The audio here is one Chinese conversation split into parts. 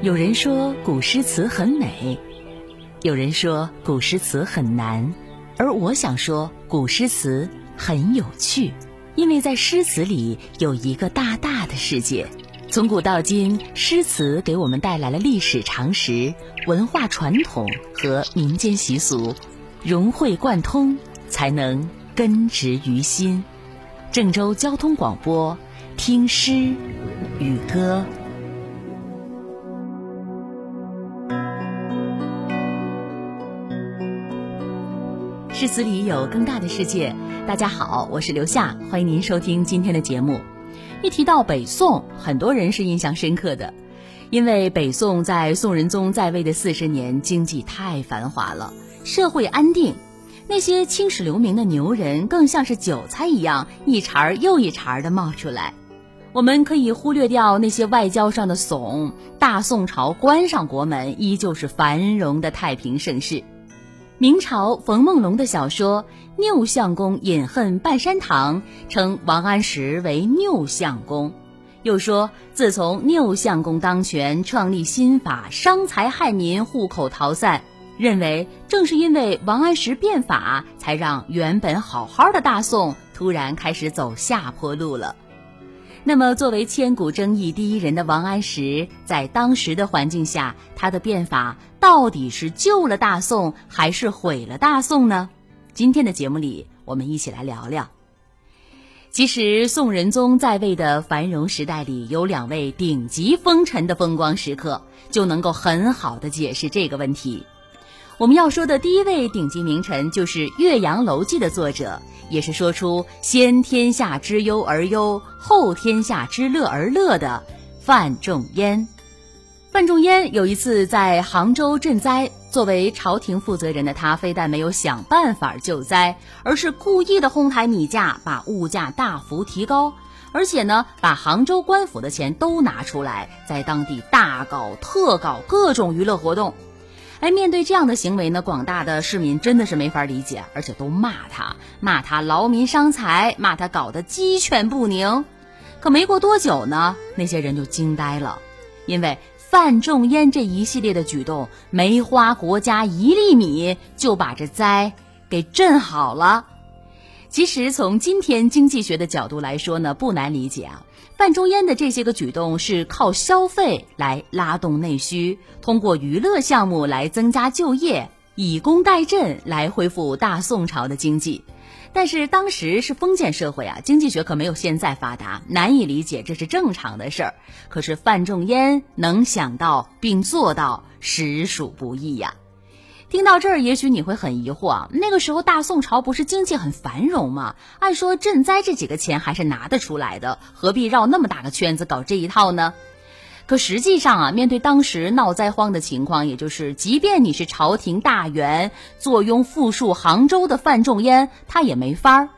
有人说古诗词很美，有人说古诗词很难，而我想说古诗词很有趣，因为在诗词里有一个大大的世界。从古到今，诗词给我们带来了历史常识、文化传统和民间习俗，融会贯通，才能根植于心。郑州交通广播，听诗与歌。诗词里有更大的世界。大家好，我是刘夏，欢迎您收听今天的节目。一提到北宋，很多人是印象深刻的，因为北宋在宋仁宗在位的四十年，经济太繁华了，社会安定，那些青史留名的牛人更像是韭菜一样，一茬又一茬的冒出来。我们可以忽略掉那些外交上的怂，大宋朝关上国门，依旧是繁荣的太平盛世。明朝冯梦龙的小说《拗相公饮恨半山堂》称王安石为拗相公，又说自从拗相公当权，创立新法，伤财害民，户口逃散。认为正是因为王安石变法，才让原本好好的大宋突然开始走下坡路了。那么，作为千古争议第一人的王安石，在当时的环境下，他的变法到底是救了大宋，还是毁了大宋呢？今天的节目里，我们一起来聊聊。其实，宋仁宗在位的繁荣时代里，有两位顶级风尘的风光时刻，就能够很好的解释这个问题。我们要说的第一位顶级名臣，就是《岳阳楼记》的作者，也是说出“先天下之忧而忧，后天下之乐而乐”的范仲淹。范仲淹有一次在杭州赈灾，作为朝廷负责人的他，非但没有想办法救灾，而是故意的哄抬米价，把物价大幅提高，而且呢，把杭州官府的钱都拿出来，在当地大搞特搞各种娱乐活动。哎，面对这样的行为呢，广大的市民真的是没法理解，而且都骂他，骂他劳民伤财，骂他搞得鸡犬不宁。可没过多久呢，那些人就惊呆了，因为范仲淹这一系列的举动，没花国家一粒米，就把这灾给镇好了。其实从今天经济学的角度来说呢，不难理解啊。范仲淹的这些个举动是靠消费来拉动内需，通过娱乐项目来增加就业，以工代赈来恢复大宋朝的经济。但是当时是封建社会啊，经济学可没有现在发达，难以理解这是正常的事儿。可是范仲淹能想到并做到，实属不易呀。听到这儿，也许你会很疑惑啊，那个时候大宋朝不是经济很繁荣吗？按说赈灾这几个钱还是拿得出来的，何必绕那么大个圈子搞这一套呢？可实际上啊，面对当时闹灾荒的情况，也就是即便你是朝廷大员，坐拥富庶杭州的范仲淹，他也没法儿。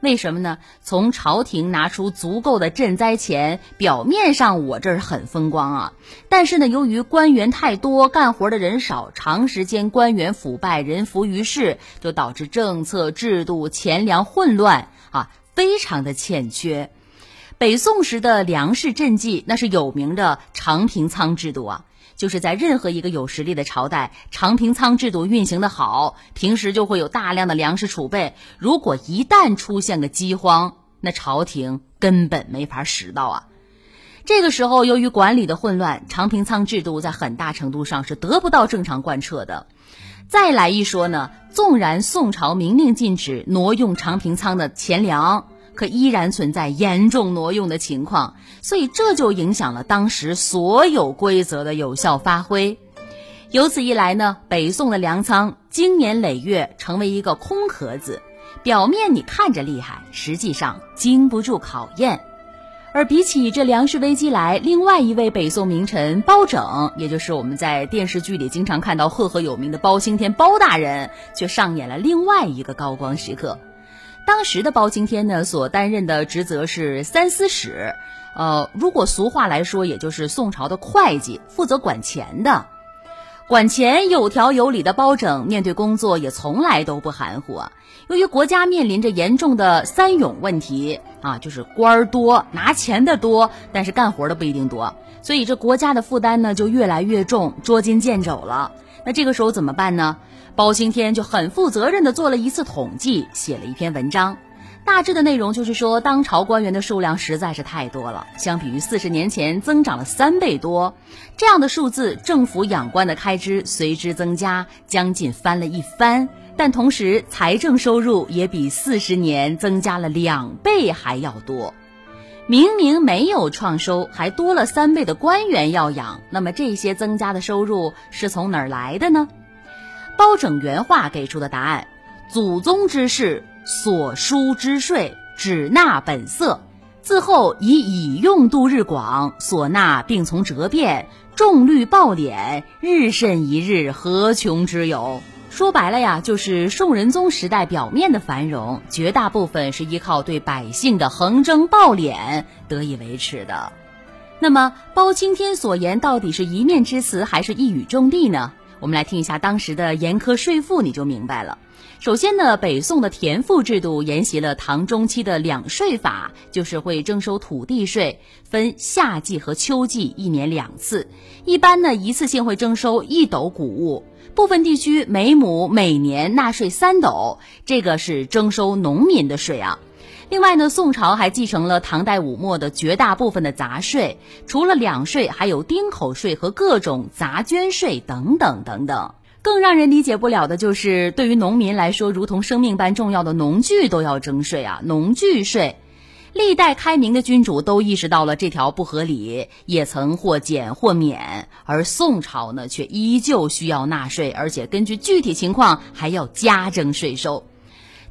为什么呢？从朝廷拿出足够的赈灾钱，表面上我这儿很风光啊，但是呢，由于官员太多，干活的人少，长时间官员腐败，人浮于事，就导致政策制度钱粮混乱啊，非常的欠缺。北宋时的粮食赈济，那是有名的长平仓制度啊。就是在任何一个有实力的朝代，长平仓制度运行的好，平时就会有大量的粮食储备。如果一旦出现个饥荒，那朝廷根本没法使到啊。这个时候，由于管理的混乱，长平仓制度在很大程度上是得不到正常贯彻的。再来一说呢，纵然宋朝明令禁止挪用长平仓的钱粮。可依然存在严重挪用的情况，所以这就影响了当时所有规则的有效发挥。由此一来呢，北宋的粮仓经年累月成为一个空壳子，表面你看着厉害，实际上经不住考验。而比起这粮食危机来，另外一位北宋名臣包拯，也就是我们在电视剧里经常看到赫赫有名的包青天包大人，却上演了另外一个高光时刻。当时的包青天呢，所担任的职责是三司使，呃，如果俗话来说，也就是宋朝的会计，负责管钱的。管钱有条有理的包拯，面对工作也从来都不含糊啊。由于国家面临着严重的三勇问题啊，就是官儿多，拿钱的多，但是干活的不一定多。所以这国家的负担呢就越来越重，捉襟见肘了。那这个时候怎么办呢？包青天就很负责任的做了一次统计，写了一篇文章。大致的内容就是说，当朝官员的数量实在是太多了，相比于四十年前增长了三倍多，这样的数字，政府养官的开支随之增加，将近翻了一番。但同时，财政收入也比四十年增加了两倍还要多。明明没有创收，还多了三倍的官员要养，那么这些增加的收入是从哪儿来的呢？包拯原话给出的答案：祖宗之事。所输之税，只纳本色；自后以以用度日广，所纳并从折变，众律暴敛，日甚一日，何穷之有？说白了呀，就是宋仁宗时代表面的繁荣，绝大部分是依靠对百姓的横征暴敛得以维持的。那么，包青天所言到底是一面之词，还是一语中的呢？我们来听一下当时的严苛税赋，你就明白了。首先呢，北宋的田赋制度沿袭了唐中期的两税法，就是会征收土地税，分夏季和秋季一年两次。一般呢，一次性会征收一斗谷物，部分地区每亩每年纳税三斗，这个是征收农民的税啊。另外呢，宋朝还继承了唐代武末的绝大部分的杂税，除了两税，还有丁口税和各种杂捐税等等等等。更让人理解不了的就是，对于农民来说，如同生命般重要的农具都要征税啊！农具税，历代开明的君主都意识到了这条不合理，也曾或减或免，而宋朝呢，却依旧需要纳税，而且根据具体情况还要加征税收。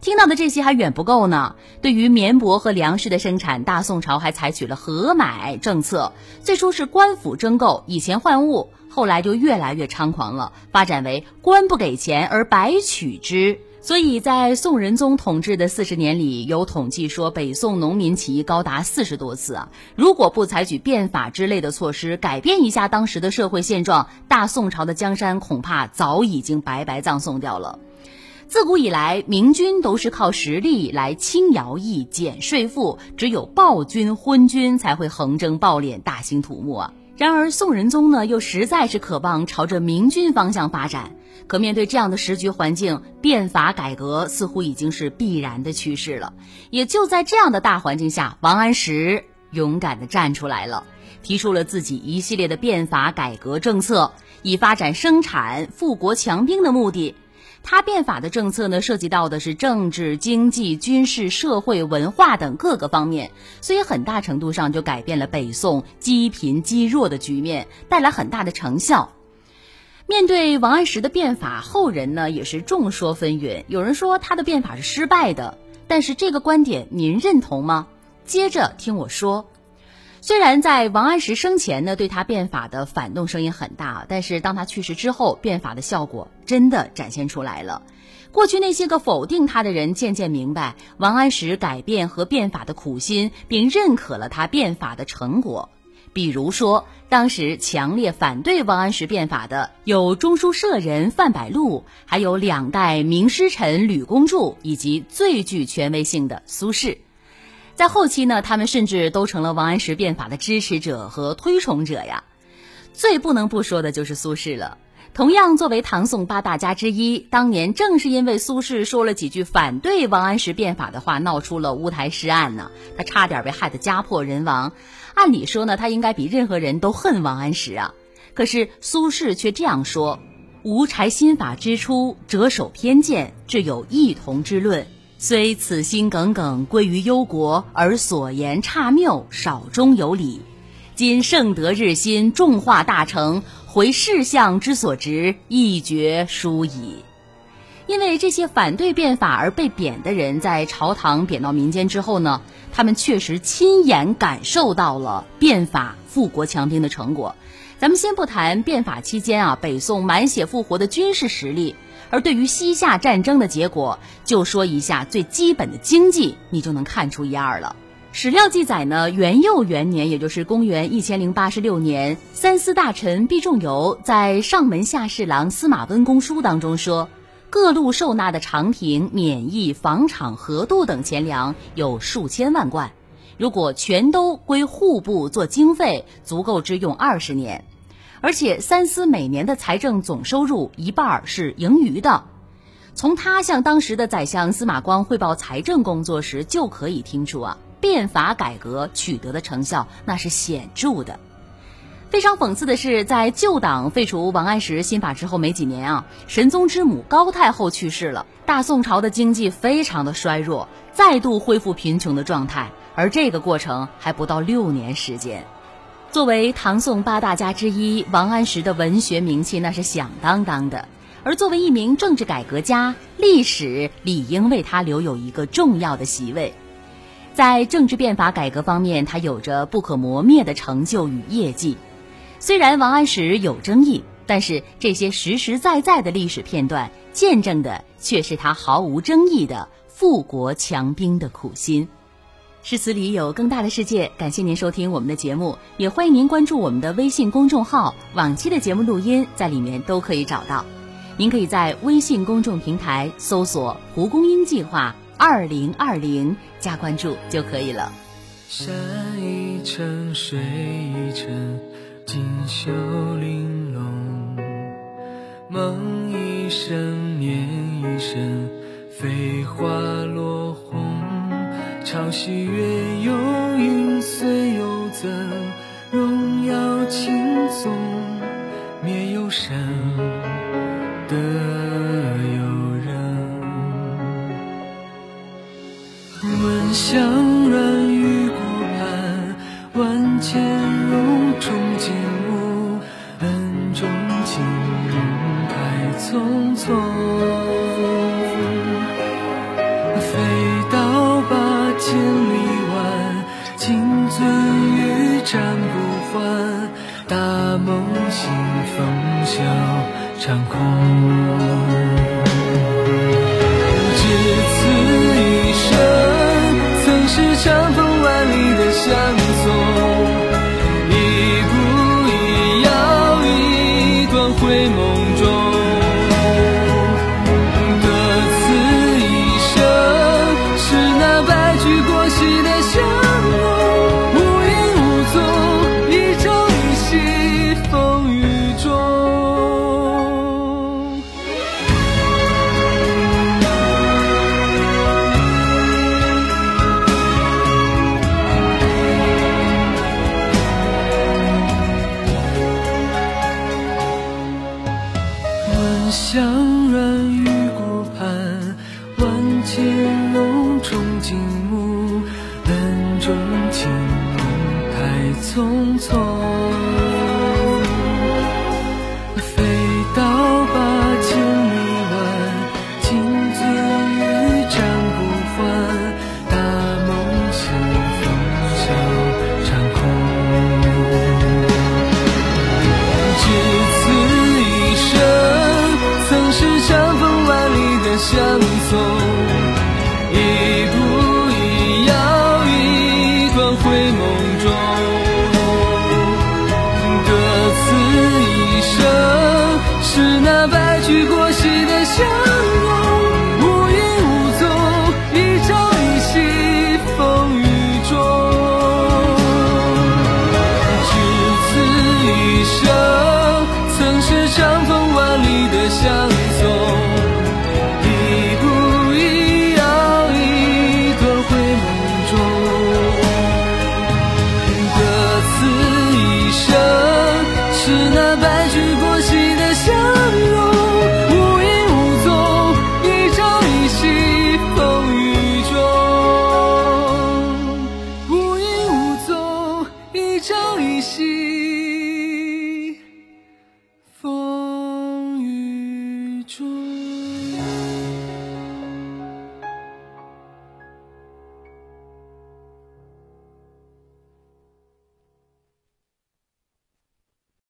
听到的这些还远不够呢。对于棉帛和粮食的生产，大宋朝还采取了合买政策，最初是官府征购，以钱换物。后来就越来越猖狂了，发展为官不给钱而白取之。所以在宋仁宗统治的四十年里，有统计说北宋农民起义高达四十多次啊！如果不采取变法之类的措施，改变一下当时的社会现状，大宋朝的江山恐怕早已经白白葬送掉了。自古以来，明君都是靠实力来轻徭役、减税赋，只有暴君、昏君才会横征暴敛、大兴土木啊！然而宋仁宗呢，又实在是渴望朝着明君方向发展。可面对这样的时局环境，变法改革似乎已经是必然的趋势了。也就在这样的大环境下，王安石勇敢地站出来了，提出了自己一系列的变法改革政策，以发展生产、富国强兵的目的。他变法的政策呢，涉及到的是政治、经济、军事、社会、文化等各个方面，所以很大程度上就改变了北宋积贫积弱的局面，带来很大的成效。面对王安石的变法，后人呢也是众说纷纭，有人说他的变法是失败的，但是这个观点您认同吗？接着听我说。虽然在王安石生前呢，对他变法的反动声音很大，但是当他去世之后，变法的效果真的展现出来了。过去那些个否定他的人，渐渐明白王安石改变和变法的苦心，并认可了他变法的成果。比如说，当时强烈反对王安石变法的有中书舍人范百禄，还有两代名师臣吕公著，以及最具权威性的苏轼。在后期呢，他们甚至都成了王安石变法的支持者和推崇者呀。最不能不说的就是苏轼了。同样作为唐宋八大家之一，当年正是因为苏轼说了几句反对王安石变法的话，闹出了乌台诗案呢。他差点被害得家破人亡。按理说呢，他应该比任何人都恨王安石啊。可是苏轼却这样说：“吾柴新法之初，折首偏见，致有异同之论。”虽此心耿耿归于忧国，而所言差谬，少中有理。今圣德日新，众化大成，回世相之所值，一决殊矣。因为这些反对变法而被贬的人，在朝堂贬到民间之后呢，他们确实亲眼感受到了变法富国强兵的成果。咱们先不谈变法期间啊，北宋满血复活的军事实力。而对于西夏战争的结果，就说一下最基本的经济，你就能看出一二了。史料记载呢，元佑元年，也就是公元一千零八十六年，三司大臣毕仲由在上门下侍郎司马温公书当中说，各路受纳的长平、免役、房场、河渡等钱粮有数千万贯。如果全都归户部做经费，足够支用二十年。而且三司每年的财政总收入一半是盈余的。从他向当时的宰相司马光汇报财政工作时，就可以听出啊，变法改革取得的成效那是显著的。非常讽刺的是，在旧党废除王安石新法之后没几年啊，神宗之母高太后去世了，大宋朝的经济非常的衰弱，再度恢复贫穷的状态，而这个过程还不到六年时间。作为唐宋八大家之一，王安石的文学名气那是响当当的。而作为一名政治改革家，历史理应为他留有一个重要的席位。在政治变法改革方面，他有着不可磨灭的成就与业绩。虽然王安石有争议，但是这些实实在在的历史片段，见证的却是他毫无争议的富国强兵的苦心。诗词里有更大的世界，感谢您收听我们的节目，也欢迎您关注我们的微信公众号，往期的节目录音在里面都可以找到。您可以在微信公众平台搜索“蒲公英计划二零二零”加关注就可以了。山一程，水一程，锦绣玲珑；梦一生，念一生，飞花。潮汐月涌，云随游增，荣耀轻松，灭忧伤。的有人，闻香软玉骨盘，万千荣宠景物，恩重情太匆匆。飞刀千里外，金樽玉盏不换，大梦醒风萧。长空，